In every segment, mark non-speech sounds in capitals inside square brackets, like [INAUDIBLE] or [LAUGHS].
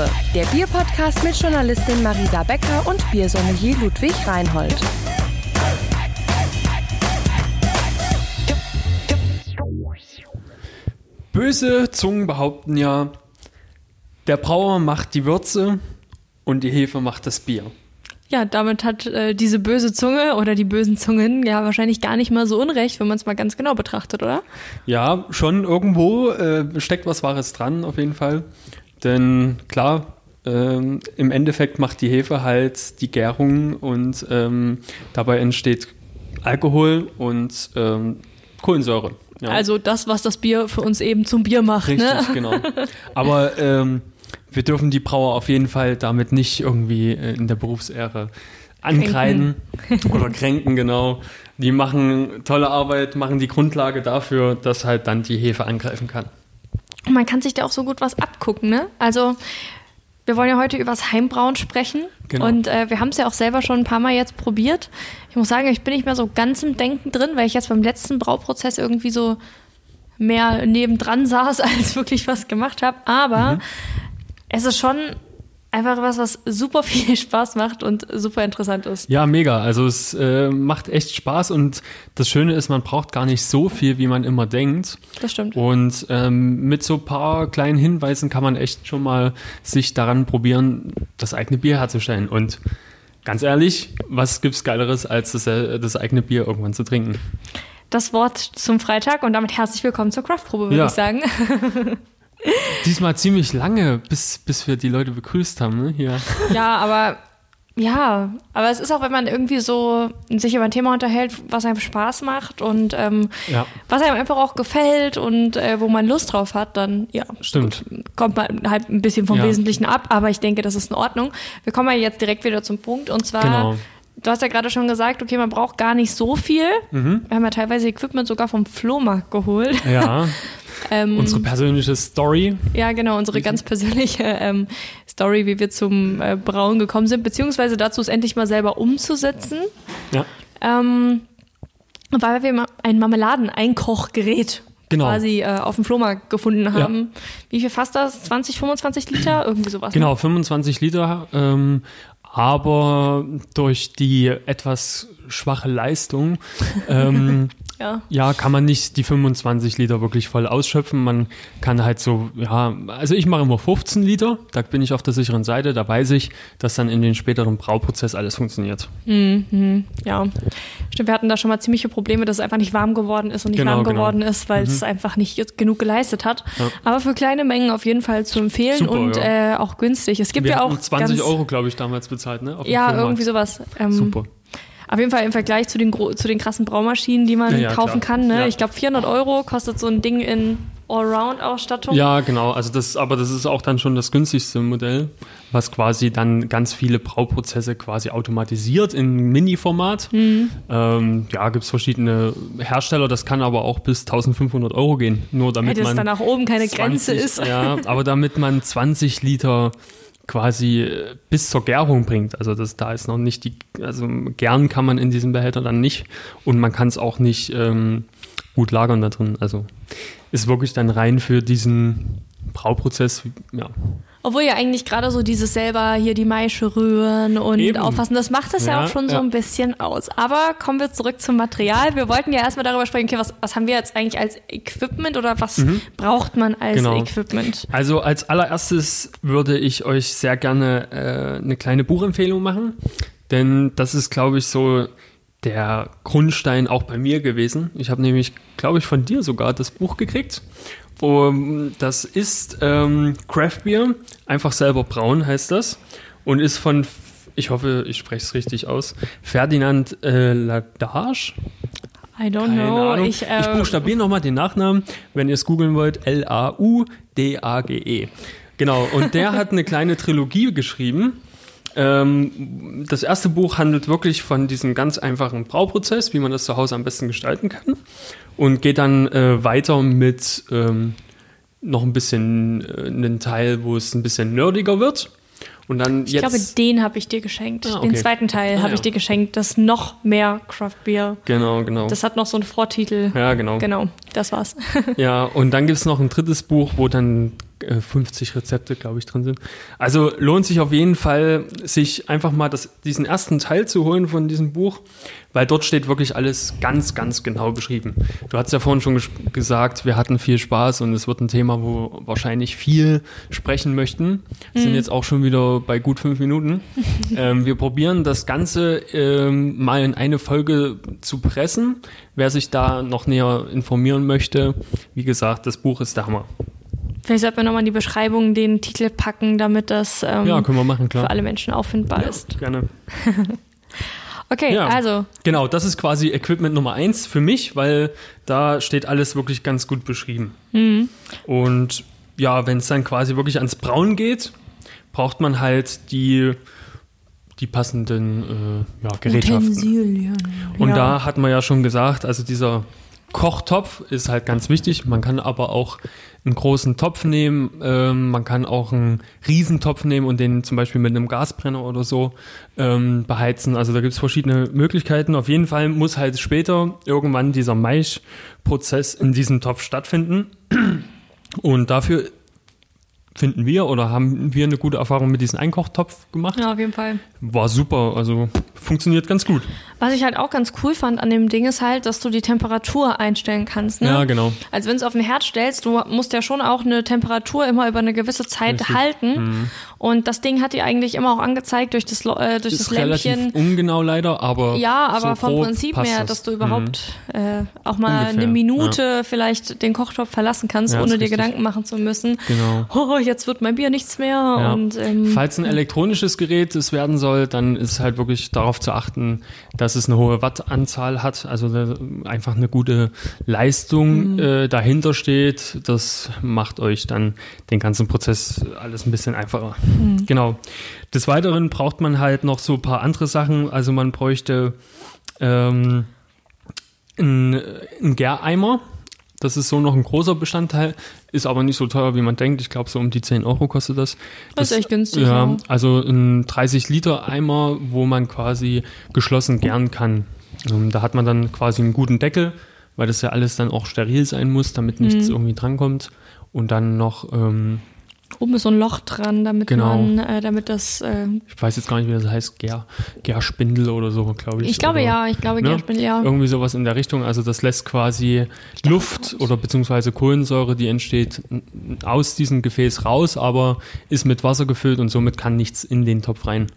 Craftprobe, der Bierpodcast mit Journalistin Marisa Becker und Biersommelier Ludwig Reinhold. Böse Zungen behaupten ja, der Brauer macht die Würze und die Hefe macht das Bier. Ja, damit hat äh, diese böse Zunge oder die bösen Zungen ja wahrscheinlich gar nicht mal so unrecht, wenn man es mal ganz genau betrachtet, oder? Ja, schon irgendwo äh, steckt was Wahres dran, auf jeden Fall. Denn klar, ähm, im Endeffekt macht die Hefe halt die Gärung und ähm, dabei entsteht Alkohol und ähm, Kohlensäure. Ja. Also das, was das Bier für uns eben zum Bier macht. Richtig, ne? genau. Aber ähm, wir dürfen die Brauer auf jeden Fall damit nicht irgendwie äh, in der Berufsehre ankreiden kränken. oder kränken, genau. Die machen tolle Arbeit, machen die Grundlage dafür, dass halt dann die Hefe angreifen kann. Man kann sich da auch so gut was abgucken, ne? Also wir wollen ja heute über das Heimbrauen sprechen. Genau. Und äh, wir haben es ja auch selber schon ein paar Mal jetzt probiert. Ich muss sagen, ich bin nicht mehr so ganz im Denken drin, weil ich jetzt beim letzten Brauprozess irgendwie so mehr nebendran [LAUGHS] saß, als wirklich was gemacht habe. Aber mhm. es ist schon einfach was, was super [LAUGHS] viel Spaß macht und super interessant ist. Ja, mega. Also es äh, macht echt Spaß und das Schöne ist, man braucht gar nicht so viel, wie man immer denkt. Das stimmt. Und ähm, mit so ein paar kleinen Hinweisen kann man echt schon mal sich daran probieren, das eigene Bier herzustellen. Und ganz ehrlich, was gibt's Geileres, als das, äh, das eigene Bier irgendwann zu trinken? Das Wort zum Freitag und damit herzlich willkommen zur Craftprobe, würde ja. ich sagen. [LAUGHS] Diesmal ziemlich lange, bis, bis wir die Leute begrüßt haben, ne? Hier. Ja, aber ja, aber es ist auch, wenn man irgendwie so sich über ein Thema unterhält, was einem Spaß macht und ähm, ja. was einem einfach auch gefällt und äh, wo man Lust drauf hat, dann ja, stimmt. kommt man halt ein bisschen vom ja. Wesentlichen ab, aber ich denke, das ist in Ordnung. Wir kommen ja jetzt direkt wieder zum Punkt und zwar genau. Du hast ja gerade schon gesagt, okay, man braucht gar nicht so viel. Mhm. Wir haben ja teilweise Equipment sogar vom Flohmarkt geholt. Ja. [LAUGHS] Ähm, unsere persönliche Story. Ja, genau, unsere ganz persönliche ähm, Story, wie wir zum äh, Brauen gekommen sind, beziehungsweise dazu es endlich mal selber umzusetzen. Ja. Ähm, weil wir ein Marmeladen-Einkochgerät genau. quasi äh, auf dem Flohmarkt gefunden haben. Ja. Wie viel fasst das? 20, 25 Liter? Irgendwie sowas. Genau, ne? 25 Liter. Ähm, aber durch die etwas schwache Leistung ähm, [LAUGHS] ja. ja, kann man nicht die 25 Liter wirklich voll ausschöpfen. Man kann halt so, ja, also ich mache immer 15 Liter, da bin ich auf der sicheren Seite, da weiß ich, dass dann in den späteren Brauprozess alles funktioniert. Mhm, ja, stimmt, wir hatten da schon mal ziemliche Probleme, dass es einfach nicht warm geworden ist und nicht genau, warm genau. geworden ist, weil mhm. es einfach nicht genug geleistet hat. Ja. Aber für kleine Mengen auf jeden Fall zu empfehlen Super, und ja. äh, auch günstig. Es gibt wir ja auch 20 Euro, glaube ich, damals bezahlt, ne? ja, irgendwie sowas. Ähm, Super. Auf jeden Fall im Vergleich zu den, zu den krassen Braumaschinen, die man ja, kaufen klar. kann. Ne? Ja. Ich glaube, 400 Euro kostet so ein Ding in Allround-Ausstattung. Ja, genau. Also das, aber das ist auch dann schon das günstigste Modell, was quasi dann ganz viele Brauprozesse quasi automatisiert in Mini-Format. Mhm. Ähm, ja, gibt es verschiedene Hersteller. Das kann aber auch bis 1500 Euro gehen. Nur damit Hätte man. dann nach oben keine 20, Grenze ist. Ja, aber damit man 20 Liter quasi bis zur Gärung bringt. Also das, da ist noch nicht die, also gern kann man in diesem Behälter dann nicht und man kann es auch nicht ähm, gut lagern da drin. Also ist wirklich dann rein für diesen Brauprozess, ja. Obwohl ja eigentlich gerade so dieses selber hier die Maische rühren und Eben. auffassen, das macht es ja, ja, auch schon ja. so ein bisschen aus. Aber kommen wir zurück zum Material. Wir wollten ja erstmal darüber sprechen, okay, was, was haben wir jetzt eigentlich als Equipment oder was mhm. braucht man als genau. Equipment? Also als allererstes würde ich euch sehr gerne äh, eine kleine Buchempfehlung machen, denn das ist, glaube ich, so der Grundstein auch bei mir gewesen. Ich habe nämlich, glaube ich, von dir sogar das Buch gekriegt. Um, das ist ähm, Craft Beer, einfach selber braun heißt das. Und ist von, ich hoffe, ich spreche es richtig aus, Ferdinand äh, Ladage. I don't Keine know. Ahnung. Ich, äh, ich buchstabiere nochmal den Nachnamen, wenn ihr es googeln wollt. L-A-U-D-A-G-E. Genau, und der hat eine kleine Trilogie geschrieben ähm, das erste Buch handelt wirklich von diesem ganz einfachen Brauprozess, wie man das zu Hause am besten gestalten kann. Und geht dann äh, weiter mit ähm, noch ein bisschen äh, einen Teil, wo es ein bisschen nerdiger wird. Und dann ich glaube, den habe ich dir geschenkt. Ah, okay. Den zweiten Teil ah, habe ja. ich dir geschenkt. Das noch mehr Craft Beer. Genau, genau. Das hat noch so einen Vortitel. Ja, genau. Genau, das war's. ja, und dann gibt es noch ein drittes Buch, wo dann 50 Rezepte, glaube ich, drin sind. Also lohnt sich auf jeden Fall, sich einfach mal das, diesen ersten Teil zu holen von diesem Buch, weil dort steht wirklich alles ganz, ganz genau beschrieben. Du hast ja vorhin schon gesagt, wir hatten viel Spaß und es wird ein Thema, wo wahrscheinlich viel sprechen möchten. Wir mhm. sind jetzt auch schon wieder bei gut fünf Minuten. [LAUGHS] ähm, wir probieren das Ganze ähm, mal in eine Folge zu pressen. Wer sich da noch näher informieren möchte, wie gesagt, das Buch ist der Hammer. Vielleicht sollten wir nochmal in die Beschreibung den Titel packen, damit das ähm, ja, können wir machen, klar. für alle Menschen auffindbar ja, ist. Gerne. [LAUGHS] okay, ja, also. Genau, das ist quasi Equipment Nummer eins für mich, weil da steht alles wirklich ganz gut beschrieben. Mhm. Und ja, wenn es dann quasi wirklich ans Brauen geht, braucht man halt die die passenden äh, ja, Gerätschaften. Utensilien. Und ja. da hat man ja schon gesagt, also dieser Kochtopf ist halt ganz wichtig. Man kann aber auch einen großen Topf nehmen. Ähm, man kann auch einen Riesentopf nehmen und den zum Beispiel mit einem Gasbrenner oder so ähm, beheizen. Also da gibt es verschiedene Möglichkeiten. Auf jeden Fall muss halt später irgendwann dieser Maischprozess in diesem Topf stattfinden. Und dafür finden wir oder haben wir eine gute Erfahrung mit diesem Einkochtopf gemacht. Ja, auf jeden Fall. War super, also funktioniert ganz gut. Was ich halt auch ganz cool fand an dem Ding ist halt, dass du die Temperatur einstellen kannst. Ne? Ja, genau. Also wenn du es auf den Herd stellst, du musst ja schon auch eine Temperatur immer über eine gewisse Zeit Richtig. halten. Mhm. Und das Ding hat dir eigentlich immer auch angezeigt durch das, äh, durch ist das Lämpchen. Relativ ungenau leider, aber. Ja, aber so vom Prinzip her, dass du überhaupt mhm. äh, auch mal Ungefähr. eine Minute ja. vielleicht den Kochtopf verlassen kannst, ja, ohne dir richtig. Gedanken machen zu müssen. Genau. Oh, jetzt wird mein Bier nichts mehr. Ja. Und, ähm, Falls ein elektronisches Gerät es werden soll, dann ist halt wirklich darauf zu achten, dass es eine hohe Wattanzahl hat, also einfach eine gute Leistung mhm. äh, dahinter steht. Das macht euch dann den ganzen Prozess alles ein bisschen einfacher. Mhm. Genau. Des Weiteren braucht man halt noch so ein paar andere Sachen. Also man bräuchte ähm, einen, einen Gäreimer. Das ist so noch ein großer Bestandteil, ist aber nicht so teuer, wie man denkt. Ich glaube, so um die 10 Euro kostet das. Das, das ist echt günstig. Ja, ja, also ein 30-Liter-Eimer, wo man quasi geschlossen gern kann. Ähm, da hat man dann quasi einen guten Deckel, weil das ja alles dann auch steril sein muss, damit nichts mhm. irgendwie drankommt. Und dann noch ähm, Oben ist so ein Loch dran, damit genau. man, äh, damit das. Äh, ich weiß jetzt gar nicht, wie das heißt, Gär, Gärspindel oder so, glaube ich. Ich glaube oder, ja, ich glaube ne? Gärspindel, ja. Irgendwie sowas in der Richtung. Also das lässt quasi Luft oder beziehungsweise Kohlensäure, die entsteht, aus diesem Gefäß raus, aber ist mit Wasser gefüllt und somit kann nichts in den Topf rein.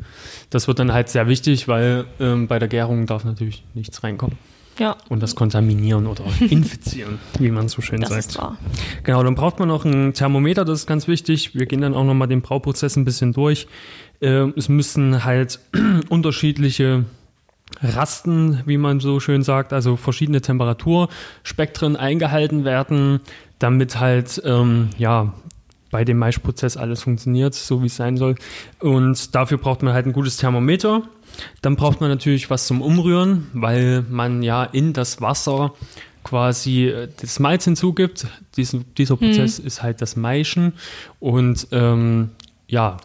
Das wird dann halt sehr wichtig, weil ähm, bei der Gärung darf natürlich nichts reinkommen. Ja. Und das kontaminieren oder [LAUGHS] infizieren, wie man so schön das sagt. Ist wahr. Genau, dann braucht man noch ein Thermometer, das ist ganz wichtig. Wir gehen dann auch nochmal den Brauprozess ein bisschen durch. Äh, es müssen halt [CLEARS THROAT] unterschiedliche Rasten, wie man so schön sagt, also verschiedene Temperaturspektren eingehalten werden, damit halt, ähm, ja, bei dem Maischprozess alles funktioniert, so wie es sein soll. Und dafür braucht man halt ein gutes Thermometer. Dann braucht man natürlich was zum Umrühren, weil man ja in das Wasser quasi äh, das Malz hinzugibt. Diesen, dieser Prozess hm. ist halt das Maischen. Und ähm, ja,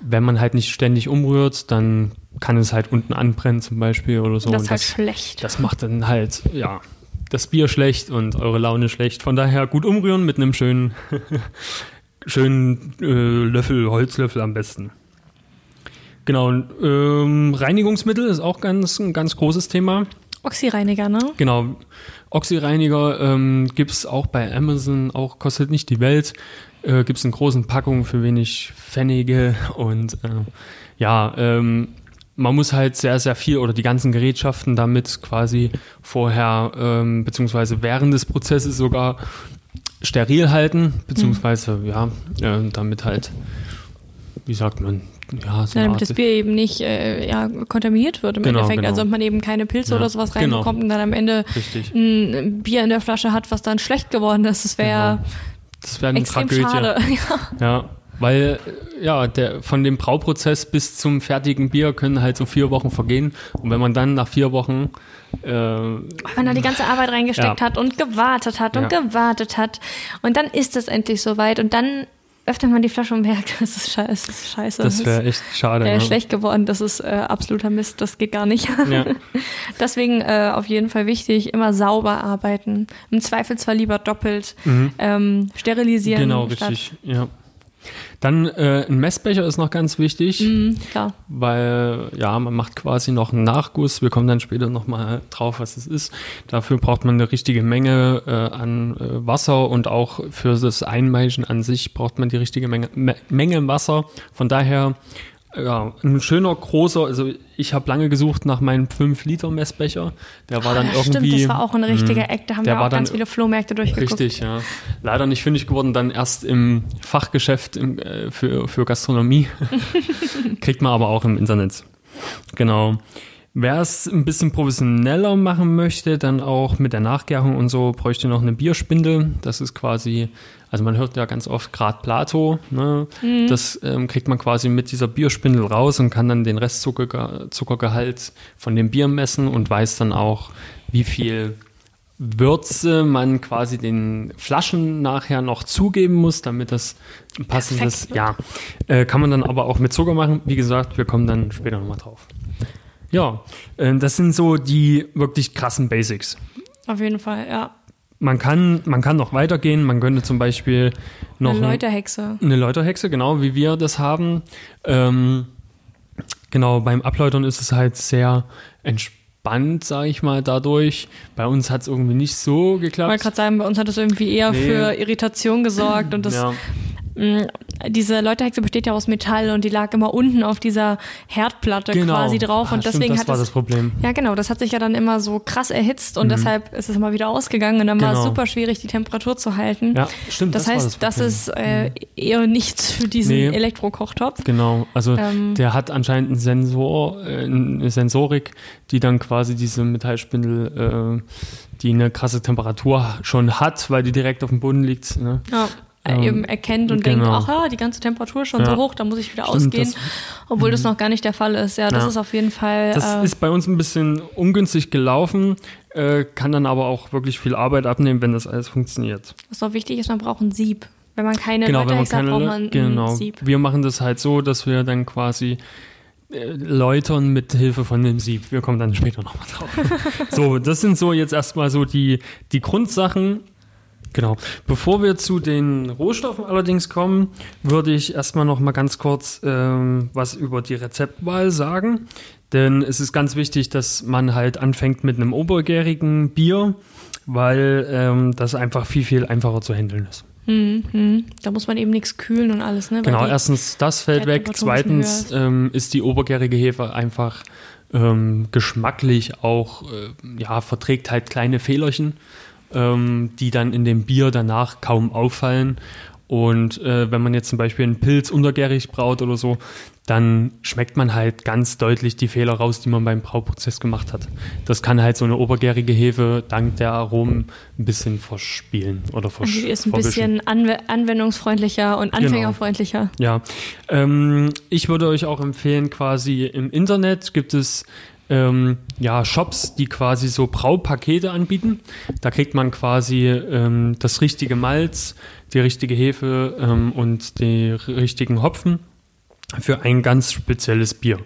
wenn man halt nicht ständig umrührt, dann kann es halt unten anbrennen zum Beispiel oder so. Das ist halt das, schlecht. Das macht dann halt, ja, das Bier schlecht und eure Laune schlecht. Von daher gut umrühren mit einem schönen, [LAUGHS] schönen äh, Löffel, Holzlöffel am besten. Genau, ähm, Reinigungsmittel ist auch ganz, ein ganz großes Thema. Oxyreiniger, ne? Genau. Oxyreiniger ähm, gibt es auch bei Amazon, auch kostet nicht die Welt. Äh, gibt es in großen Packungen für wenig Pfennige und äh, ja, ähm, man muss halt sehr, sehr viel oder die ganzen Gerätschaften damit quasi vorher ähm, beziehungsweise während des Prozesses sogar steril halten, beziehungsweise mhm. ja, äh, damit halt, wie sagt man, ja, so ja, damit das Bier eben nicht äh, ja, kontaminiert wird im genau, Endeffekt. Genau. Also ob man eben keine Pilze ja, oder sowas genau. reinbekommt genau. und dann am Ende Richtig. ein Bier in der Flasche hat, was dann schlecht geworden ist. Das wäre genau. das wäre eine extrem Tragödie. schade. [LAUGHS] ja. ja. Weil ja, der, von dem Brauprozess bis zum fertigen Bier können halt so vier Wochen vergehen. Und wenn man dann nach vier Wochen äh, Weil man da die ganze Arbeit reingesteckt ja. hat und gewartet hat und ja. gewartet hat. Und dann ist es endlich soweit. Und dann öffnet man die Flasche und merkt, [LAUGHS] das ist scheiße. Das, ist scheiße. das wäre echt schade. Äh, ja. Schlecht geworden, das ist äh, absoluter Mist, das geht gar nicht. Ja. [LAUGHS] Deswegen äh, auf jeden Fall wichtig, immer sauber arbeiten. Im Zweifel zwar lieber doppelt mhm. ähm, sterilisieren. Genau, richtig. Ja. Dann äh, ein Messbecher ist noch ganz wichtig, klar. weil ja, man macht quasi noch einen Nachguss. Wir kommen dann später nochmal drauf, was es ist. Dafür braucht man eine richtige Menge äh, an äh, Wasser und auch für das Einmeischen an sich braucht man die richtige Menge, Me Menge Wasser. Von daher ja, ein schöner großer, also ich habe lange gesucht nach meinem 5-Liter-Messbecher. Der war Ah, dann irgendwie. Stimmt, das war auch ein richtiger Mh, Eck. Da haben wir auch ganz viele Flohmärkte durchgeguckt. Richtig, ja. Leider nicht fündig geworden, dann erst im Fachgeschäft im, äh, für, für Gastronomie. [LAUGHS] Kriegt man aber auch im Internet. Genau. Wer es ein bisschen professioneller machen möchte, dann auch mit der Nachgärung und so, bräuchte noch eine Bierspindel. Das ist quasi, also man hört ja ganz oft Grad Plato. Ne? Das ähm, kriegt man quasi mit dieser Bierspindel raus und kann dann den Restzuckergehalt Zuckergehalt von dem Bier messen und weiß dann auch, wie viel Würze man quasi den Flaschen nachher noch zugeben muss, damit das passendes, ja, äh, kann man dann aber auch mit Zucker machen. Wie gesagt, wir kommen dann später nochmal drauf. Ja, äh, das sind so die wirklich krassen Basics. Auf jeden Fall, ja. Man kann, man kann noch weitergehen. Man könnte zum Beispiel noch Eine ein- Läuterhexe. eine Läuterhexe, genau wie wir das haben. Ähm, genau, beim Abläutern ist es halt sehr entspannt, sage ich mal, dadurch. Bei uns hat es irgendwie nicht so Ich wollte geklappt. gerade sagen, bei uns hat das irgendwie eher Nee. für Irritation gesorgt und das ja. Mh, diese Läuterhexe besteht ja aus Metall und die lag immer unten auf dieser Herdplatte Genau. quasi drauf Ah, und stimmt, deswegen das hat war es das Problem. ja genau, das hat sich ja dann immer so krass erhitzt und deshalb ist es immer wieder ausgegangen und dann war es Genau. super schwierig, die Temperatur zu halten. Ja, stimmt. das, war heißt, das, Problem. ist äh, eher nichts für diesen Nee. Elektrokochtopf. Genau, also Ähm. der hat anscheinend einen Sensor, äh, eine Sensorik, die dann quasi diese Metallspindel, äh, die eine krasse Temperatur schon hat, weil die direkt auf dem Boden liegt. Ne? Ja. Ähm, eben erkennt und genau. denkt, ach ja, die ganze Temperatur ist schon Ja. so hoch, da muss ich wieder Stimmt, ausgehen, das- Mhm. obwohl das noch gar nicht der Fall ist. Ja, das Ja. ist auf jeden Fall. Das äh, ist bei uns ein bisschen ungünstig gelaufen, äh, kann dann aber auch wirklich viel Arbeit abnehmen, wenn das alles funktioniert. Was auch wichtig ist, man braucht ein Sieb. Wenn man keine genau, Läuterhexe hat, braucht man ein genau. Sieb. Wir machen das halt so, dass wir dann quasi äh, läutern mit Hilfe von dem Sieb. Wir kommen dann später nochmal drauf. [LAUGHS] so, das sind so jetzt erstmal so die, die Grundsachen. Genau. Bevor wir zu den Rohstoffen allerdings kommen, würde ich erstmal noch mal ganz kurz ähm, was über die Rezeptwahl sagen. Denn es ist ganz wichtig, dass man halt anfängt mit einem obergärigen Bier, weil ähm, das einfach viel, viel einfacher zu handeln ist. Hm, hm. Da muss man eben nichts kühlen und alles, ne? Weil Genau, erstens das fällt weg. Zweitens ähm, ist die obergärige Hefe einfach ähm, geschmacklich auch, äh, ja, verträgt halt kleine Fehlerchen, ähm, die dann in dem Bier danach kaum auffallen. Und äh, wenn man jetzt zum Beispiel einen Pilz untergärig braut oder so, dann schmeckt man halt ganz deutlich die Fehler raus, die man beim Brauprozess gemacht hat. Das kann halt so eine obergärige Hefe dank der Aromen ein bisschen verspielen oder versch Also die ist ein verwischen. bisschen anw anwendungsfreundlicher und Genau. anfängerfreundlicher. Ja, ähm, ich würde euch auch empfehlen, quasi im Internet gibt es ähm, ja, Shops, die quasi so Braupakete anbieten. Da kriegt man quasi ähm, das richtige Malz, die richtige Hefe ähm, und die richtigen Hopfen für ein ganz spezielles Bier.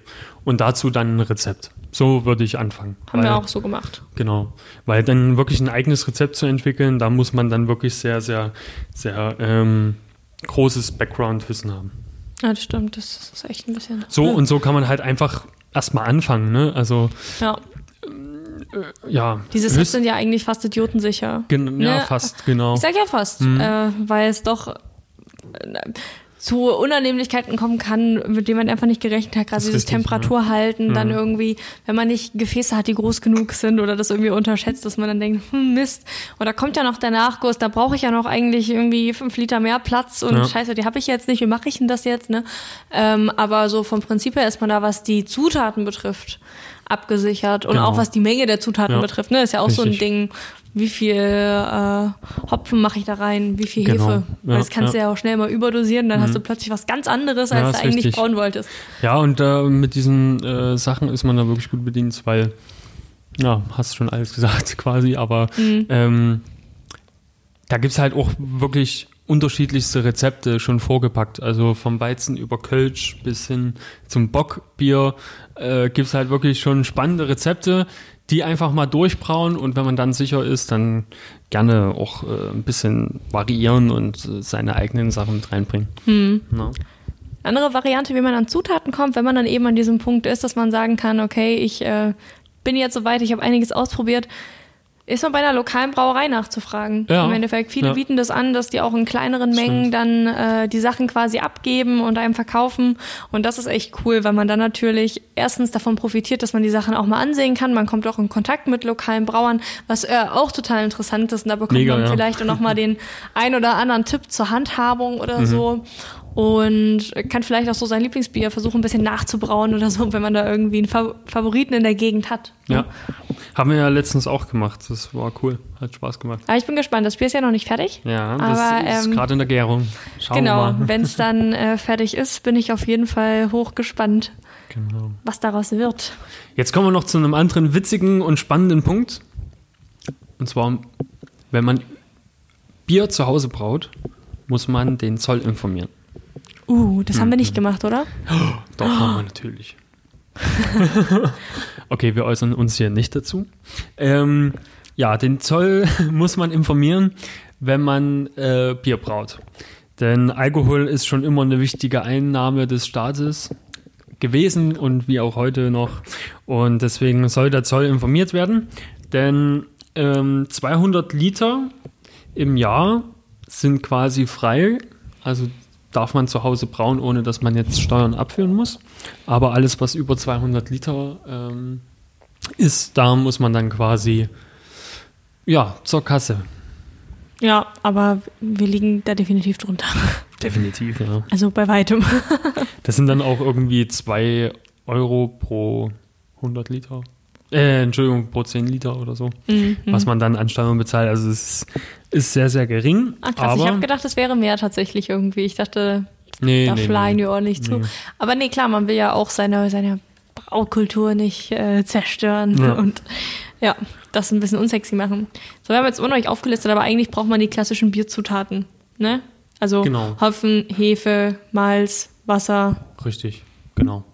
Und dazu dann ein Rezept. So würde ich anfangen. Haben wir Weil- auch so gemacht. Genau, weil dann wirklich ein eigenes Rezept zu entwickeln, da muss man dann wirklich sehr, sehr, sehr ähm, großes Background-Wissen haben. Ja, das stimmt. Das ist echt ein bisschen. So und so kann man halt einfach erstmal anfangen, ne? Also Ja, ja. diese Sets sind ja eigentlich fast idiotensicher. gen- ja, Ne? fast, genau. Ich sag ja fast, Mhm. äh, weil es doch äh, zu Unannehmlichkeiten kommen kann, mit denen man einfach nicht gerechnet hat. Gerade dieses richtig, Temperatur halten, dann Mhm. irgendwie, wenn man nicht Gefäße hat, die groß genug sind oder das irgendwie unterschätzt, dass man dann denkt, hm, Mist. Und da kommt ja noch der Nachguss, da brauche ich ja noch eigentlich irgendwie fünf Liter mehr Platz und Ja. scheiße, die habe ich jetzt nicht, wie mache ich denn das jetzt? Ne? Ähm, aber so vom Prinzip her ist man da, was die Zutaten betrifft, abgesichert und Genau. auch was die Menge der Zutaten Ja. betrifft. Ne? Ist ja auch so ein Richtig. Ding, wie viel äh, Hopfen mache ich da rein, wie viel Genau. Hefe. Ja, das kannst du ja. ja auch schnell mal überdosieren, dann hast du plötzlich was ganz anderes, als Ja, du eigentlich richtig. brauen wolltest. Ja, und äh, mit diesen äh, Sachen ist man da wirklich gut bedient, weil, ja, hast schon alles [LAUGHS] gesagt quasi, aber Mhm. ähm, da gibt es halt auch wirklich unterschiedlichste Rezepte schon vorgepackt. Also vom Weizen über Kölsch bis hin zum Bockbier äh, gibt es halt wirklich schon spannende Rezepte, die einfach mal durchbrauen und wenn man dann sicher ist, dann gerne auch äh, ein bisschen variieren und äh, seine eigenen Sachen mit reinbringen. Hm. No. Andere Variante, wie man an Zutaten kommt, wenn man dann eben an diesem Punkt ist, dass man sagen kann, okay, ich äh, bin jetzt soweit, ich habe einiges ausprobiert, ist man bei einer lokalen Brauerei nachzufragen. Ja. Im Endeffekt, viele ja. bieten das an, dass die auch in kleineren Mengen Stimmt. dann äh, die Sachen quasi abgeben und einem verkaufen. Und das ist echt cool, weil man dann natürlich erstens davon profitiert, dass man die Sachen auch mal ansehen kann. Man kommt auch in Kontakt mit lokalen Brauern, was äh, auch total interessant ist. Und da bekommt Mega, man ja. vielleicht auch noch mal den ein oder anderen Tipp zur Handhabung oder mhm. so und kann vielleicht auch so sein Lieblingsbier versuchen, ein bisschen nachzubrauen oder so, wenn man da irgendwie einen Favoriten in der Gegend hat. Ja, haben wir ja letztens auch gemacht. Das war cool, hat Spaß gemacht. Aber ich bin gespannt. Das Bier ist ja noch nicht fertig. Ja, das aber, ist ähm, gerade in der Gärung. Schauen genau, [LAUGHS] wenn es dann äh, fertig ist, bin ich auf jeden Fall hochgespannt, genau. was daraus wird. Jetzt kommen wir noch zu einem anderen witzigen und spannenden Punkt. Und zwar, wenn man Bier zu Hause braut, muss man den Zoll informieren. Uh, das haben wir nicht mhm. gemacht, oder? [GASPS] Doch, haben wir [GASPS] natürlich. [LAUGHS] okay, wir äußern uns hier nicht dazu. Ähm, ja, den Zoll [LAUGHS] muss man informieren, wenn man äh, Bier braut. Denn Alkohol ist schon immer eine wichtige Einnahme des Staates gewesen und wie auch heute noch. Und deswegen soll der Zoll informiert werden. Denn ähm, 200 Liter im Jahr sind quasi frei. Also darf man zu Hause brauen, ohne dass man jetzt Steuern abführen muss. Aber alles, was über 200 Liter ähm, ist, da muss man dann quasi ja zur Kasse. Ja, aber wir liegen da definitiv drunter. [LAUGHS] Definitiv, ja. Also bei weitem. das sind dann auch irgendwie 2 Euro pro 100 Liter. Äh, Entschuldigung, pro 10 Liter oder so, mhm. was man dann an Steuern bezahlt. Also es ist sehr, sehr gering. Ach krass, ich habe gedacht, es wäre mehr tatsächlich irgendwie. Ich dachte, nee, da nee, schlagen nee. die ordentlich zu. Nee. Aber nee, klar, man will ja auch seine, seine Braukultur nicht äh, zerstören ja. und ja, das ein bisschen unsexy machen. So, wir haben jetzt unruhig aufgelistet, aber eigentlich braucht man die klassischen Bierzutaten, ne? Also genau. Hopfen, Hefe, Malz, Wasser. Richtig, genau.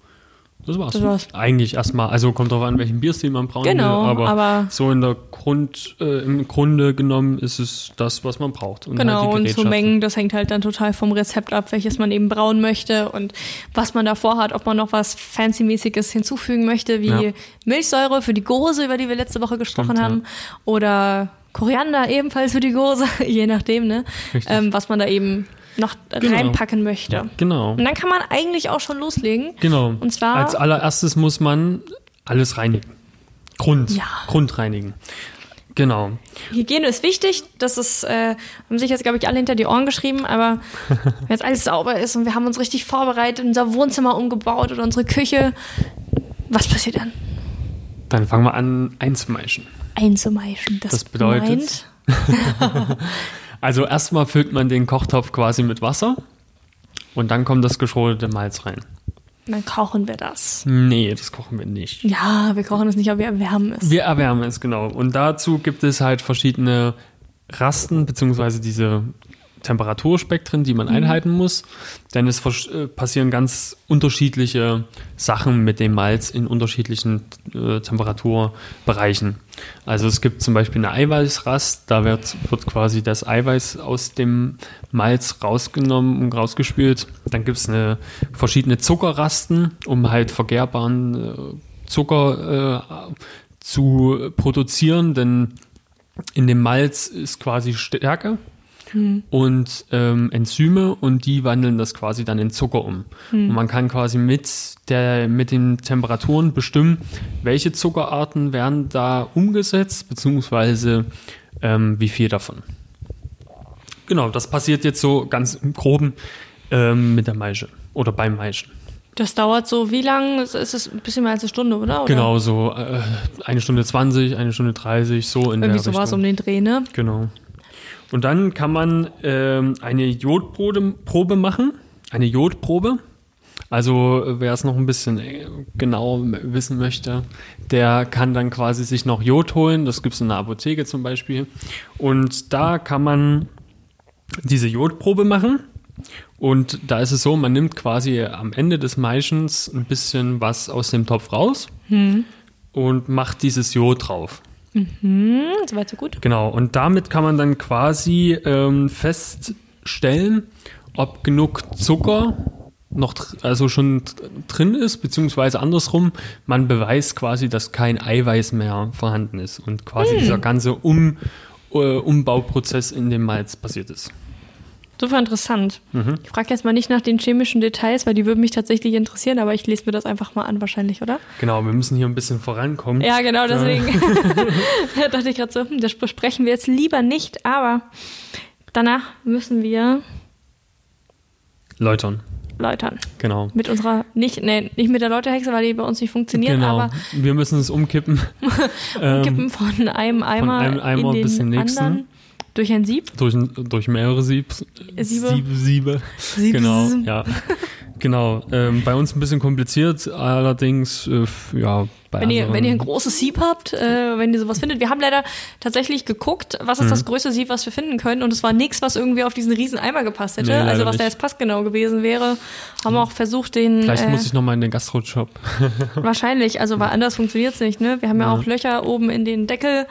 Das war's. Das war's. Eigentlich erstmal, also kommt drauf an, welchen Bierstil man brauen genau, will, aber, aber, so in der Grund, äh, im Grunde genommen ist es das, was man braucht. Und genau, halt und zu Mengen, das hängt halt dann total vom Rezept ab, welches man eben brauen möchte und was man davor hat, ob man noch was Fancy-mäßiges hinzufügen möchte, wie ja. Milchsäure für die Gose, über die wir letzte Woche gesprochen Stimmt, haben, ja. oder Koriander ebenfalls für die Gose, [LAUGHS] je nachdem, ne? Ähm, was man da eben noch genau. reinpacken möchte. Genau. Und dann kann man eigentlich auch schon loslegen. Genau. Und zwar. Als allererstes muss man alles reinigen. Grund. Ja. Grund reinigen. Genau. Hygiene ist wichtig. Das ist, äh, haben sich jetzt, glaube ich, alle hinter die Ohren geschrieben, aber wenn [LAUGHS] jetzt alles sauber ist und wir haben uns richtig vorbereitet, unser Wohnzimmer umgebaut oder unsere Küche, was passiert dann? Dann fangen wir an einzumeischen. Einzumeischen. Das, das bedeutet. [LAUGHS] [LAUGHS] Also erstmal füllt man den Kochtopf quasi mit Wasser und dann kommt das geschrotete Malz rein. Dann kochen wir das. Nee, das kochen wir nicht. Ja, wir kochen es nicht, aber wir erwärmen es. Wir erwärmen es, genau. Und dazu gibt es halt verschiedene Rasten, beziehungsweise diese Temperaturspektren, die man mhm. einhalten muss, denn es äh, passieren ganz unterschiedliche Sachen mit dem Malz in unterschiedlichen äh, Temperaturbereichen. Also es gibt zum Beispiel eine Eiweißrast, da wird, wird quasi das Eiweiß aus dem Malz rausgenommen und rausgespült. Dann gibt es verschiedene Zuckerrasten, um halt vergehrbaren äh, Zucker äh, zu produzieren, denn in dem Malz ist quasi Stärke hm. und ähm, Enzyme und die wandeln das quasi dann in Zucker um. Hm. Und man kann quasi mit, der, mit den Temperaturen bestimmen, welche Zuckerarten werden da umgesetzt, beziehungsweise ähm, wie viel davon. Genau, das passiert jetzt so ganz im Groben ähm, mit der Maische oder beim Maischen. Das dauert so, wie lang? Es ist ein bisschen mehr als eine Stunde, oder? oder? Genau, so äh, eine Stunde 20, eine Stunde 30, so in Irgendwie der sowas um den Dreh, ne? Genau. Und dann kann man ähm, eine Jodprobe Probe machen, eine Jodprobe. Also wer es noch ein bisschen äh, genau wissen möchte, der kann dann quasi sich noch Jod holen. Das gibt es in der Apotheke zum Beispiel. Und da kann man diese Jodprobe machen. Und da ist es so, man nimmt quasi am Ende des Maischens ein bisschen was aus dem Topf raus und macht dieses Jod drauf. Hm, soweit so gut. Genau, und damit kann man dann quasi ähm, feststellen, ob genug Zucker noch also schon dr- drin ist, beziehungsweise andersrum, man beweist quasi, dass kein Eiweiß mehr vorhanden ist und quasi dieser ganze um, äh, Umbauprozess in dem Malz passiert ist. Super interessant. Mhm. Ich frage jetzt mal nicht nach den chemischen Details, weil die würden mich tatsächlich interessieren, aber ich lese mir das einfach mal an wahrscheinlich, oder? Genau, wir müssen hier ein bisschen vorankommen. Ja, genau, deswegen [LAUGHS] [LAUGHS] da dachte ich gerade so, hm, das besprechen wir jetzt lieber nicht, aber danach müssen wir Läutern, läutern. genau. Mit unserer, nicht, nee, nicht mit der Läuterhexe, weil die bei uns nicht funktioniert, Genau, aber wir müssen es umkippen. [LAUGHS] Ähm, kippen von einem Eimer, einem Eimer in den bis zum nächsten. anderen durch ein Sieb. durch, durch mehrere Sieb, Siebe. Siebe, Siebe. Siebe. Genau, ja. Genau. Ähm, bei uns ein bisschen kompliziert, allerdings, äh, ja, bei Wenn ihr, wenn ihr ein großes Sieb habt, äh, wenn ihr sowas findet. Wir haben leider tatsächlich geguckt, was ist das Mhm. größte Sieb, was wir finden können. Und es war nichts, was irgendwie auf diesen riesen Eimer gepasst hätte. Nee, also was da nicht. jetzt passgenau gewesen wäre. Haben wir auch versucht, den Vielleicht äh, muss ich nochmal in den Gastro-Shop. [LAUGHS] [LAUGHS] wahrscheinlich, also weil anders funktioniert's nicht. Ne? Wir haben ja. Ja. auch Löcher oben in den Deckel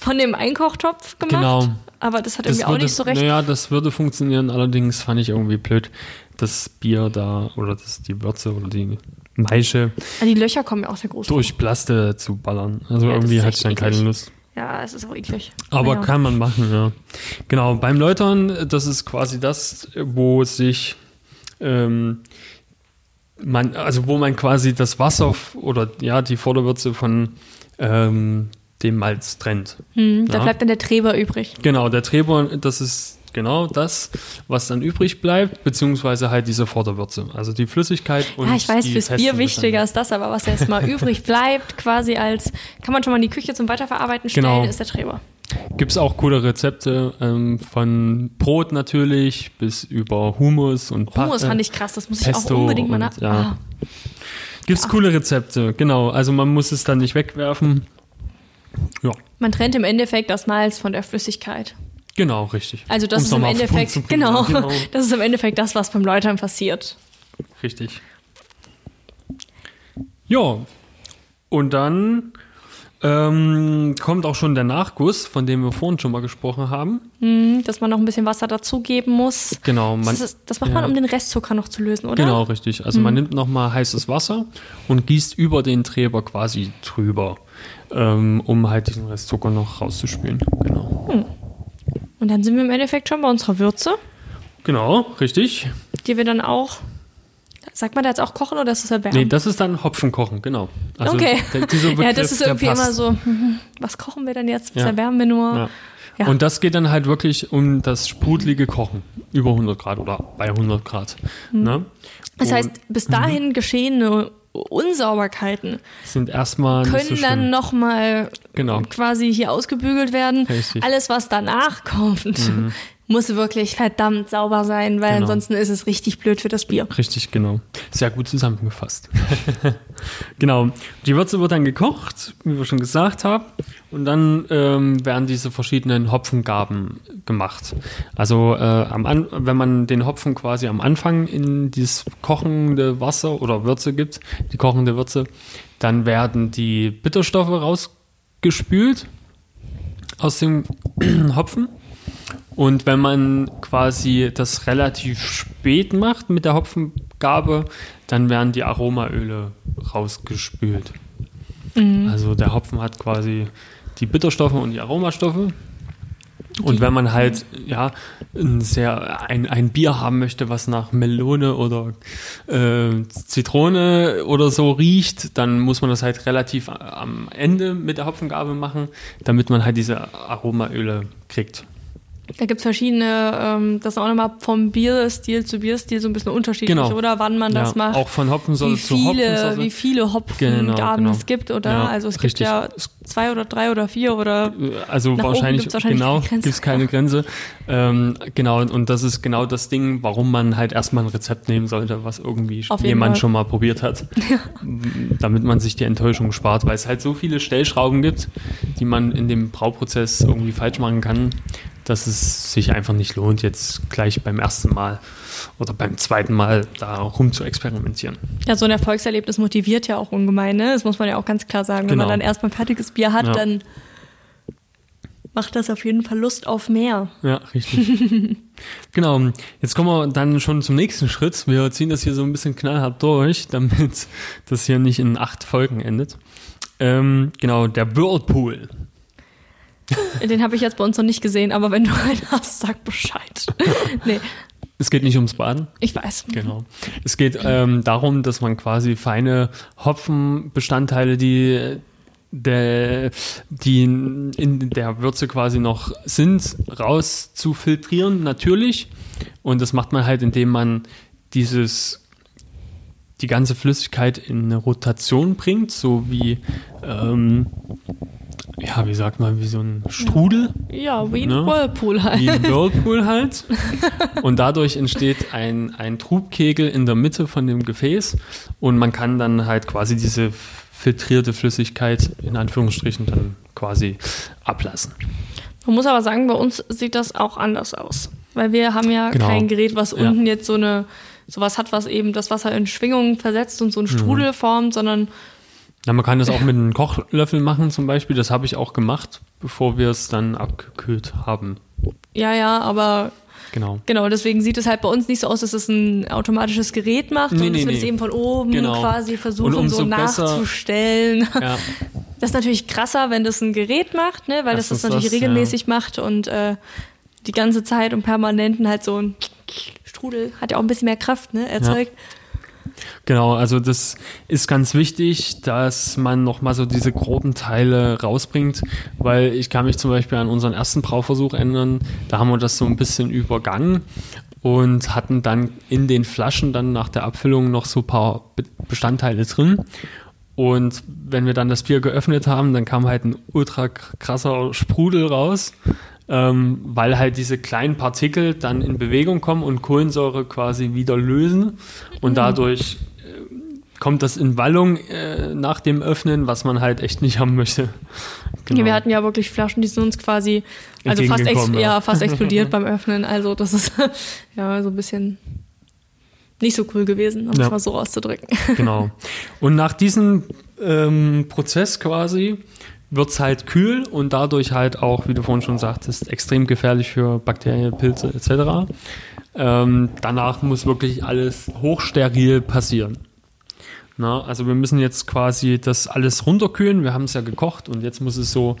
von dem Einkochtopf gemacht. Genau. Aber das hat Das irgendwie auch würde, nicht so recht. Naja, das würde funktionieren, allerdings fand ich irgendwie blöd, das Bier da oder das, die Würze oder die Maische Ah, Die Löcher kommen ja auch sehr groß. durch Plaste zu ballern. Also Ja, irgendwie hatte ich dann keine eklig. Lust. Ja, es ist auch eklig. Aber Naja. kann man machen, ja. Genau, beim Läutern, das ist quasi das, wo sich ähm, man, also wo man quasi das Wasser oder ja, die Vorderwürze von ähm, dem Malz trennt. Hm, da Ja. bleibt dann der Treber übrig. Genau, der Treber, das ist genau das, was dann übrig bleibt, beziehungsweise halt diese Vorderwürze. Also die Flüssigkeit und ja, ich weiß, fürs Bier wichtiger ist das, aber was jetzt mal übrig [LAUGHS] bleibt, quasi als, kann man schon mal in die Küche zum Weiterverarbeiten stellen, Genau. ist der Treber. Gibt es auch coole Rezepte ähm, von Brot natürlich bis über Hummus und Pa- Hummus äh, fand ich krass, das muss ich Pesto auch unbedingt mal nach. ja. Ah, Gibt's coole Rezepte, genau. Also man muss es dann nicht wegwerfen. Ja, man trennt im Endeffekt das Malz von der Flüssigkeit. genau, richtig. Also das Um's ist im Endeffekt, bringen. genau, genau, [LAUGHS] das ist im Endeffekt das, was beim Läutern passiert. richtig. Ja, und dann ähm, kommt auch schon der Nachguss, von dem wir vorhin schon mal gesprochen haben. Hm, dass man noch ein bisschen Wasser dazugeben muss. Genau, man, das, ist, das macht ja. man, um den Restzucker noch zu lösen, oder? Genau, richtig. Also Mhm. man nimmt nochmal heißes Wasser und gießt über den Treber quasi drüber, ähm, um halt diesen Restzucker noch rauszuspülen. Genau. Und dann sind wir im Endeffekt schon bei unserer Würze, Genau, richtig. die wir dann auch, sagt man da jetzt auch kochen oder ist das erwärmen? Nee, das ist dann Hopfen kochen, genau. Also okay. dieser [LAUGHS] ja, Begriff, das ist irgendwie passt. immer so, hm, was kochen wir denn jetzt? Was Ja. erwärmen wir nur? Ja. Ja. Und das geht dann halt wirklich um das sprudelige Kochen. Über 100 Grad oder bei 100 Grad. Ne? Hm. Das heißt, bis dahin geschehene Unsauberkeiten sind erstmal so können schlimm. dann nochmal Genau. quasi hier ausgebügelt werden. Richtig. Mhm. Alles, was danach kommt, muss wirklich verdammt sauber sein, weil Genau. ansonsten ist es richtig blöd für das Bier. Richtig, genau. Sehr gut zusammengefasst. [LAUGHS] genau. Die Würze wird dann gekocht, wie wir schon gesagt haben. Und dann ähm, werden diese verschiedenen Hopfengaben gemacht. Also äh, am An wenn man den Hopfen quasi am Anfang in dieses kochende Wasser oder Würze gibt, die kochende Würze, dann werden die Bitterstoffe rausgespült aus dem [CLEARS THROAT] Hopfen. Und wenn man quasi das relativ spät macht mit der Hopfengabe, dann werden die Aromaöle rausgespült. Also der Hopfen hat quasi die Bitterstoffe und die Aromastoffe. Und wenn man halt ja ein sehr ein, ein Bier haben möchte, was nach Melone oder äh, Zitrone oder so riecht, dann muss man das halt relativ am Ende mit der Hopfengabe machen, damit man halt diese Aromaöle kriegt. Da gibt es verschiedene, ähm, das ist auch nochmal vom Bierstil zu Bierstil so ein bisschen unterschiedlich, Genau. oder wann man das ja, macht. Auch von Hopfensäure zu Hopfensäure. wie viele Hopfengaben Genau, genau. es gibt, oder? Ja, also es richtig. gibt ja zwei oder drei oder vier oder Also Nach oben wahrscheinlich, gibt's wahrscheinlich genau, gibt es keine Grenze. Ähm, genau, und das ist genau das Ding, warum man halt erstmal ein Rezept nehmen sollte, was irgendwie jemand Fall. schon mal probiert hat. [LAUGHS] Damit man sich die Enttäuschung spart, weil es halt so viele Stellschrauben gibt, die man in dem Brauprozess irgendwie falsch machen kann. Dass es sich einfach nicht lohnt, jetzt gleich beim ersten Mal oder beim zweiten Mal da rum zu experimentieren. Ja, so ein Erfolgserlebnis motiviert ja auch ungemein, ne? Das muss man ja auch ganz klar sagen. Wenn genau. man dann erstmal fertiges Bier hat, ja. dann macht das auf jeden Fall Lust auf mehr. Ja, richtig. [LAUGHS] genau. Jetzt kommen wir dann schon zum nächsten Schritt. Wir ziehen das hier so ein bisschen knallhart durch, [LAUGHS] damit das hier nicht in acht Folgen endet. Ähm, genau, der Whirlpool. Den habe ich jetzt bei uns noch nicht gesehen, aber wenn du einen hast, sag Bescheid. [LAUGHS] nee. Es geht nicht ums Baden. Ich weiß. Genau. Es geht ähm, darum, dass man quasi feine Hopfenbestandteile, die der, die in der Würze quasi noch sind, rauszufiltrieren, natürlich. Und das macht man halt, indem man dieses die ganze Flüssigkeit in eine Rotation bringt, so wie ähm, ja, wie sagt man, wie so ein Strudel. Ja, wie ein ne? Whirlpool halt. Wie ein Whirlpool halt. Und dadurch entsteht ein, ein Trubkegel in der Mitte von dem Gefäß und man kann dann halt quasi diese filtrierte Flüssigkeit in Anführungsstrichen dann quasi ablassen. Man muss aber sagen, bei uns sieht das auch anders aus. Weil wir haben ja genau. kein Gerät, was ja. unten jetzt so eine sowas hat, was eben das Wasser in Schwingungen versetzt und so einen mhm. Strudel mhm. formt, sondern ja, man kann das auch mit einem Kochlöffel machen zum Beispiel. Das habe ich auch gemacht, bevor wir es dann abgekühlt haben. Ja, ja, aber Genau. Genau, deswegen sieht es halt bei uns nicht so aus, dass es ein automatisches Gerät macht, nee, sondern nee, es nee. eben von oben genau. quasi versuchen, so nachzustellen. Ja. Das ist natürlich krasser, wenn das ein Gerät macht, ne? weil das das, das natürlich das, regelmäßig ja. macht und äh, die ganze Zeit und permanenten halt so ein Strudel hat ja auch ein bisschen mehr Kraft ne? erzeugt. Ja. Genau, also das ist ganz wichtig, dass man nochmal so diese groben Teile rausbringt, weil ich kann mich zum Beispiel an unseren ersten Brauversuch erinnern, da haben wir das so ein bisschen übergangen und hatten dann in den Flaschen dann nach der Abfüllung noch so ein paar Bestandteile drin. Und wenn wir dann das Bier geöffnet haben, dann kam halt ein ultra krasser Sprudel raus ähm, weil halt diese kleinen Partikel dann in Bewegung kommen und Kohlensäure quasi wieder lösen und dadurch äh, kommt das in Wallung äh, nach dem Öffnen, was man halt echt nicht haben möchte. Genau. Ja, wir hatten ja wirklich Flaschen, die sind uns quasi also fast, ex ja. ja. fast explodiert [LAUGHS] beim Öffnen. Also das ist [LAUGHS] ja so ein bisschen nicht so cool gewesen, um ja. es mal so auszudrücken. Genau. Und nach diesem ähm, Prozess quasi wird es halt kühl und dadurch halt auch, wie du vorhin schon sagtest, extrem gefährlich für Bakterien, Pilze etc. Ähm, danach muss wirklich alles hochsteril passieren. Na, also wir müssen jetzt quasi das alles runterkühlen. Wir haben es ja gekocht und jetzt muss es so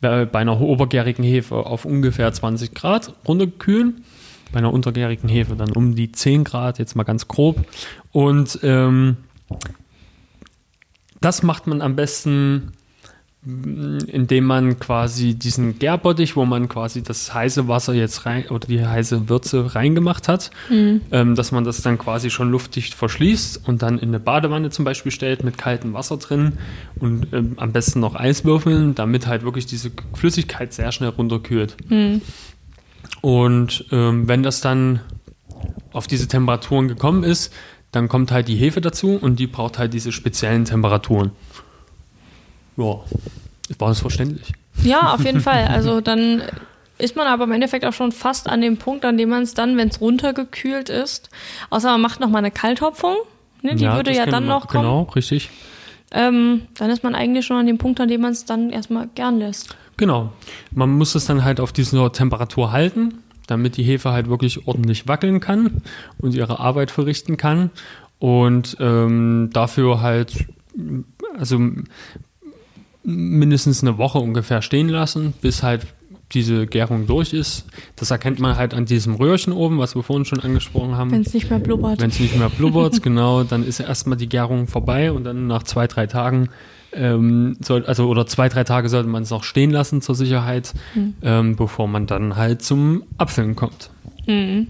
bei einer obergärigen Hefe auf ungefähr 20 Grad runterkühlen. Bei einer untergärigen Hefe dann um die 10 Grad, jetzt mal ganz grob. Und ähm, das macht man am besten indem man quasi diesen Gärbottich, wo man quasi das heiße Wasser jetzt rein oder die heiße Würze reingemacht hat, mhm. ähm, dass man das dann quasi schon luftdicht verschließt und dann in eine Badewanne zum Beispiel stellt mit kaltem Wasser drin und ähm, am besten noch Eis würfeln, damit halt wirklich diese Flüssigkeit sehr schnell runterkühlt. Mhm. Und ähm, wenn das dann auf diese Temperaturen gekommen ist, dann kommt halt die Hefe dazu und die braucht halt diese speziellen Temperaturen. Ja, war das verständlich? Ja, auf jeden Fall. Also dann ist man aber im Endeffekt auch schon fast an dem Punkt, an dem man es dann, wenn es runtergekühlt ist, außer man macht nochmal eine Kalthopfung, ne, die ja, würde ja dann noch kommen. Genau, richtig. Ähm, dann ist man eigentlich schon an dem Punkt, an dem man es dann erstmal gern lässt. Genau. Man muss es dann halt auf dieser Temperatur halten, damit die Hefe halt wirklich ordentlich wackeln kann und ihre Arbeit verrichten kann. Und ähm, dafür halt, also mindestens eine Woche ungefähr stehen lassen, bis halt diese Gärung durch ist. Das erkennt man halt an diesem Röhrchen oben, was wir vorhin schon angesprochen haben. Wenn es nicht mehr blubbert. Wenn es nicht mehr blubbert, [LAUGHS] genau, dann ist erstmal die Gärung vorbei und dann nach zwei, drei Tagen, ähm, soll, also oder zwei, drei Tage sollte man es noch stehen lassen zur Sicherheit, mhm. ähm, bevor man dann halt zum Abfüllen kommt. [CLEARS THROAT] Mhm.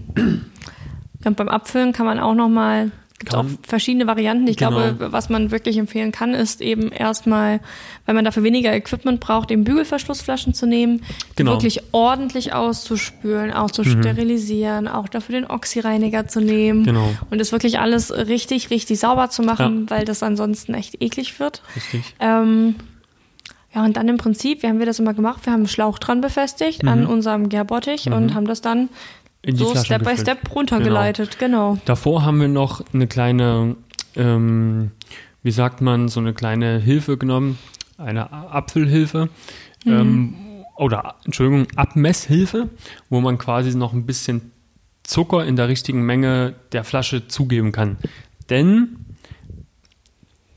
Und beim Abfüllen kann man auch nochmal gibt auch verschiedene Varianten. Ich genau. glaube, was man wirklich empfehlen kann, ist eben erstmal, weil man dafür weniger Equipment braucht, eben Bügelverschlussflaschen zu nehmen, genau. wirklich ordentlich auszuspülen, auch zu mhm. sterilisieren, auch dafür den Oxyreiniger zu nehmen genau. und das wirklich alles richtig, richtig sauber zu machen, ja. weil das ansonsten echt eklig wird. Richtig. Ähm, Ja, und dann im Prinzip, wie haben wir das immer gemacht? Wir haben einen Schlauch dran befestigt Mhm. an unserem Gärbottich und haben das dann In die so Flaschen Step by gefüllt. Step runtergeleitet. Genau. Davor haben wir noch eine kleine, ähm, wie sagt man, so eine kleine Hilfe genommen, eine Apfelhilfe. Ähm, oder, Entschuldigung, Abmesshilfe, wo man quasi noch ein bisschen Zucker in der richtigen Menge der Flasche zugeben kann. Denn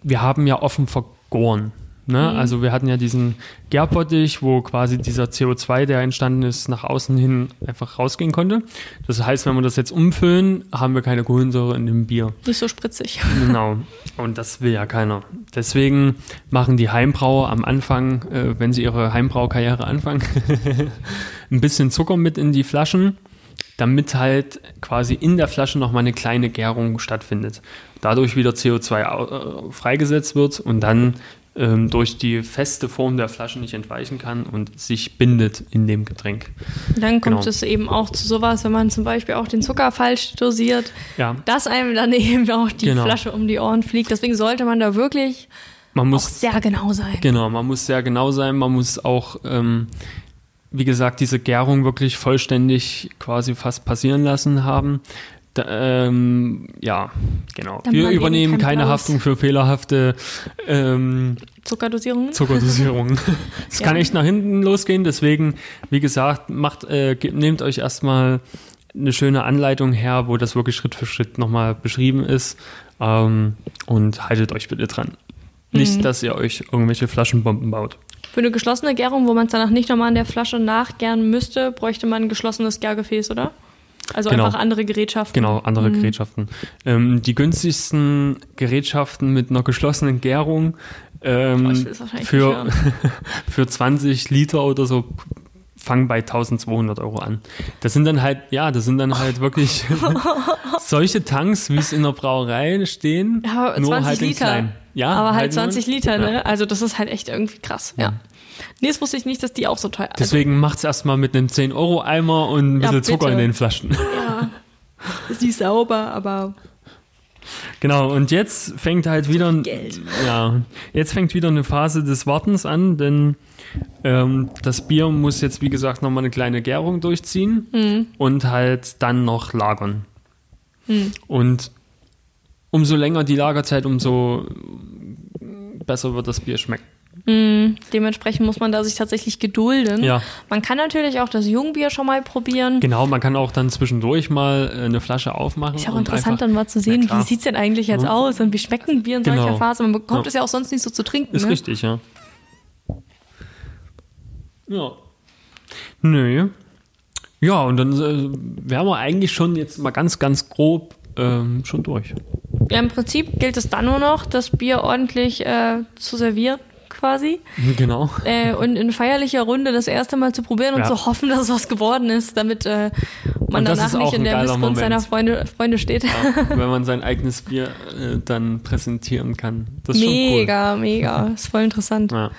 wir haben ja offen vergoren. Ne? Also wir hatten ja diesen Gärbottich, wo quasi dieser CO2, der entstanden ist, nach außen hin einfach rausgehen konnte. Das heißt, wenn wir das jetzt umfüllen, haben wir keine Kohlensäure in dem Bier. Nicht so spritzig. [LAUGHS] Genau. Und das will ja keiner. Deswegen machen die Heimbrauer am Anfang, äh, wenn sie ihre Heimbraukarriere anfangen, [LAUGHS] ein bisschen Zucker mit in die Flaschen, damit halt quasi in der Flasche nochmal eine kleine Gärung stattfindet. Dadurch wieder CO2 au- äh, freigesetzt wird und dann ähm, durch die feste Form der Flasche nicht entweichen kann und sich bindet in dem Getränk. Dann kommt Genau. es eben auch zu sowas, wenn man zum Beispiel auch den Zucker falsch dosiert, Ja, dass einem dann [LAUGHS] eben auch die Genau. Flasche um die Ohren fliegt. Deswegen sollte man da wirklich man auch muss sehr genau sein. Genau, man muss sehr genau sein, man muss auch, ähm, wie gesagt, diese Gärung wirklich vollständig quasi fast passieren lassen haben. Da, ähm, ja, genau. Damit Wir übernehmen kein keine blaues- Haftung für fehlerhafte ähm, Zuckerdosierungen. Zuckerdosierungen. [LAUGHS] Es Ja. kann echt nach hinten losgehen, deswegen, wie gesagt, macht, äh, nehmt euch erstmal eine schöne Anleitung her, wo das wirklich Schritt für Schritt nochmal beschrieben ist ähm, und haltet euch bitte dran. Nicht, Mhm. dass ihr euch irgendwelche Flaschenbomben baut. Für eine geschlossene Gärung, wo man es danach nicht nochmal in der Flasche nachgären müsste, bräuchte man ein geschlossenes Gärgefäß, oder? Also Genau. einfach andere Gerätschaften. Genau, andere Mhm. Gerätschaften. Ähm, die günstigsten Gerätschaften mit einer geschlossenen Gärung ähm, für, [LAUGHS] für 20 Liter oder so fangen bei 1200 Euro an. Das sind dann halt, ja, das sind dann halt wirklich [LAUGHS] [LAUGHS] solche Tanks, wie es in der Brauerei stehen, Ja, aber nur 20 halt in Liter. klein. Ja, aber halt nur- 20 Liter, Ja. ne? Also das ist halt echt irgendwie krass. Ja. Nee, das wusste ich nicht, dass die auch so teuer also, Deswegen macht's erstmal mit einem 10-Euro-Eimer und ein Ja, bisschen Zucker bitte. in den Flaschen. Ja. [LAUGHS] Ist nicht sauber, aber Genau, und jetzt fängt halt wieder Geld. ja, jetzt fängt wieder eine Phase des Wartens an, denn ähm, das Bier muss jetzt, wie gesagt, nochmal eine kleine Gärung durchziehen Hm. und halt dann noch lagern. Und umso länger die Lagerzeit, umso besser wird das Bier schmecken. Mh, dementsprechend muss man da sich tatsächlich gedulden. Ja. Man kann natürlich auch das Jungbier schon mal probieren. Genau, man kann auch dann zwischendurch mal äh, eine Flasche aufmachen. Ist ja auch interessant, einfach, dann mal zu sehen, wie sieht's denn eigentlich jetzt Ja. aus und wie schmeckt ein Bier in solcher Genau. Phase. Man bekommt Ja. es ja auch sonst nicht so zu trinken. Ist ne? richtig, ja. Ja. Nö. Ja, und dann äh, wären wir eigentlich schon jetzt mal ganz, ganz grob ähm, schon durch. Ja, im Prinzip gilt es dann nur noch, das Bier ordentlich äh, zu servieren, quasi. [LAUGHS] Genau. Äh, und in feierlicher Runde das erste Mal zu probieren und Ja. zu hoffen, dass was geworden ist, damit äh, man danach nicht in der Missgunst seiner. Freunde, Freunde steht. Ja, [LAUGHS] wenn man sein eigenes Bier äh, dann präsentieren kann. Das ist mega, mega. [LAUGHS] Ist voll interessant. schon cool. Ja.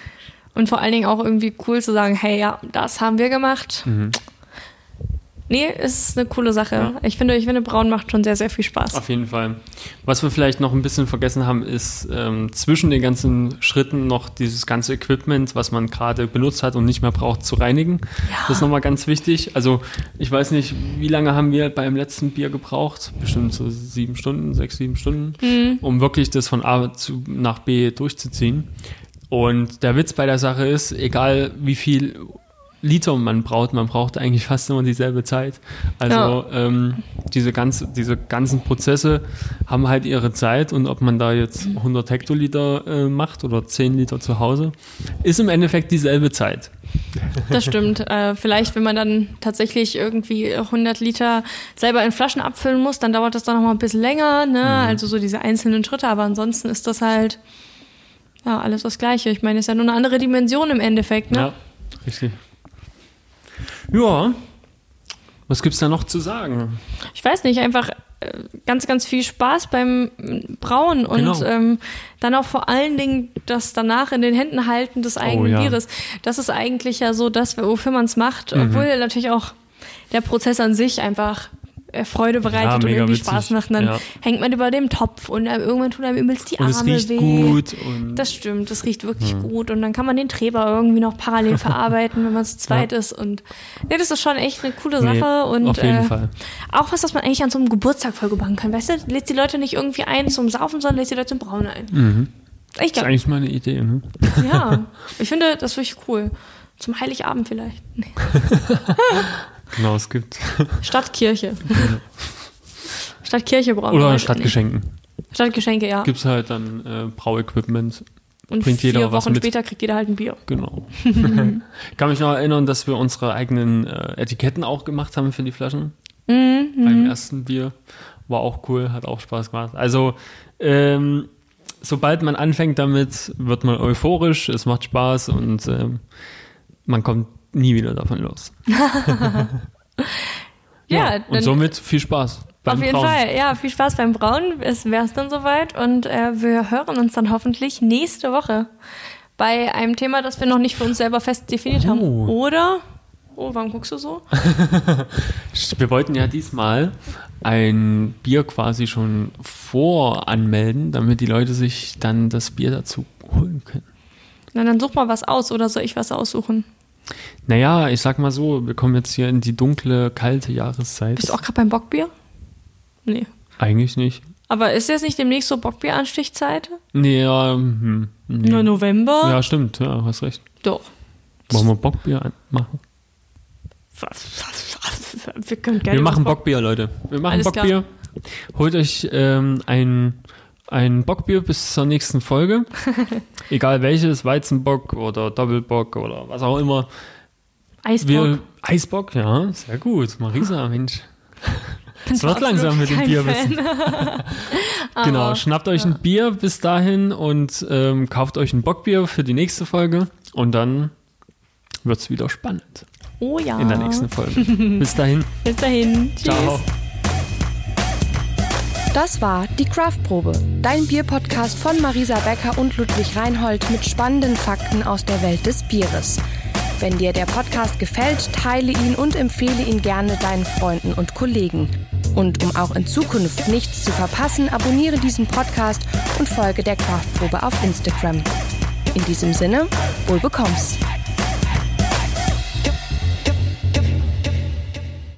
Und vor allen Dingen auch irgendwie cool zu sagen, hey, ja, das haben wir gemacht. Mhm. Nee, ist eine coole Sache. Ja. Ich finde, ich finde, Braun macht schon sehr, sehr viel Spaß. Auf jeden Fall. Was wir vielleicht noch ein bisschen vergessen haben, ist ähm, zwischen den ganzen Schritten noch dieses ganze Equipment, was man gerade benutzt hat und nicht mehr braucht, zu reinigen. Ja. Das ist nochmal ganz wichtig. Also ich weiß nicht, wie lange haben wir beim letzten Bier gebraucht? Bestimmt so sieben Stunden, sechs, sieben Stunden, Mhm. um wirklich das von A zu, nach B durchzuziehen. Und der Witz bei der Sache ist, egal wie viel Liter man braucht, man braucht eigentlich fast immer dieselbe Zeit. Also ähm, diese, ganze, diese ganzen Prozesse haben halt ihre Zeit und ob man da jetzt 100 Hektoliter äh, macht oder 10 Liter zu Hause, ist im Endeffekt dieselbe Zeit. Das stimmt. Äh, vielleicht, wenn man dann tatsächlich irgendwie 100 Liter selber in Flaschen abfüllen muss, dann dauert das dann noch mal ein bisschen länger. Ne? Mhm. Also so diese einzelnen Schritte. Aber ansonsten ist das halt ja alles das Gleiche. Ich meine, es ist ja nur eine andere Dimension im Endeffekt. Ne? Ja, richtig. Ja, was gibt's da noch zu sagen? Ich weiß nicht, einfach äh, ganz, ganz viel Spaß beim mm, Brauen und Genau. ähm, dann auch vor allen Dingen das danach in den Händen halten des eigenen Oh ja. Bieres. Das ist eigentlich ja so das, wofür man es macht, Mhm. obwohl natürlich auch der Prozess an sich einfach äh, Freude bereitet Ja, und irgendwie witzig. Spaß macht. Und dann Ja. hängt man über dem Topf und äh, irgendwann tun einem übelst die Und Arme es riecht weh. gut. Das stimmt, das riecht wirklich gut. Und dann kann man den Treber irgendwie noch parallel [LAUGHS] verarbeiten, wenn man zu zweit Ja. ist. Und nee, das ist schon echt eine coole Nee, Sache. und auf jeden äh, Fall. auch was, was man eigentlich an so einem Geburtstag voll machen kann. Weißt du, lädst die Leute nicht irgendwie ein zum Saufen, sondern lädst die Leute zum Brauen ein. Mhm. Ich Das ist eigentlich mal eine Idee. Ne? ja. Ich finde, das wirklich cool. Zum Heiligabend vielleicht. Nee. [LAUGHS] [LAUGHS] Genau, es gibt. Stadtkirche. Stadtkirche brauen. Oder Weiß ich Stadtgeschenken. Stadtgeschenke, ja. Gibt es halt dann äh, Brauequipment. Und bringt vier jeder Wochen später kriegt jeder halt ein Bier. Genau. [LAUGHS] Kann mich noch erinnern, dass wir unsere eigenen äh, Etiketten auch gemacht haben für die Flaschen. Mhm, Beim ersten Bier. War auch cool, hat auch Spaß gemacht. Also, ähm, sobald man anfängt damit, wird man euphorisch, es macht Spaß und ähm, man kommt nie wieder davon los. [LAUGHS] Ja, und dann- somit viel Spaß. beim Auf jeden Brauen. Fall, ja, viel Spaß beim Brauen. Es wäre es dann soweit und äh, wir hören uns dann hoffentlich nächste Woche bei einem Thema, das wir noch nicht für uns selber fest definiert haben. Oh. Oder? Oh, warum guckst du so? [LAUGHS] Wir wollten ja diesmal ein Bier quasi schon voranmelden, damit die Leute sich dann das Bier dazu holen können. Na, dann such mal was aus oder soll ich was aussuchen? Naja, ich sag mal so, wir kommen jetzt hier in die dunkle, kalte Jahreszeit. Bist du auch gerade beim Bockbier? Nee. Eigentlich nicht. Aber ist jetzt nicht demnächst so Bockbier-Anstichzeit? Nee, ja, hm, nee. Na, November? ja, stimmt, ja, hast recht. Doch. Wollen wir Bockbier machen? Wir können gerne Wir machen Bockbier, Leute. Wir machen Alles klar. Bockbier. Holt euch ähm, ein, ein Bockbier bis zur nächsten Folge. [LAUGHS] Egal welches, Weizenbock oder Doppelbock oder was auch immer. Eisbock. Wir, Eisbock, ja, sehr gut. Marisa, Mensch. [LAUGHS] Es wird langsam mit dem Bierwissen. [LAUGHS] Genau, schnappt euch ein Bier bis dahin und ähm, kauft euch ein Bockbier für die nächste Folge und dann wird's wieder spannend Oh ja. in der nächsten Folge. bis dahin, Bis dahin. Tschüss. ciao. Das war die Craftprobe, dein Bierpodcast von Marisa Becker und Ludwig Reinhold mit spannenden Fakten aus der Welt des Bieres. Wenn dir der Podcast gefällt, teile ihn und empfehle ihn gerne deinen Freunden und Kollegen. Und um auch in Zukunft nichts zu verpassen, abonniere diesen Podcast und folge der Craftprobe auf Instagram. In diesem Sinne, wohl bekomm's.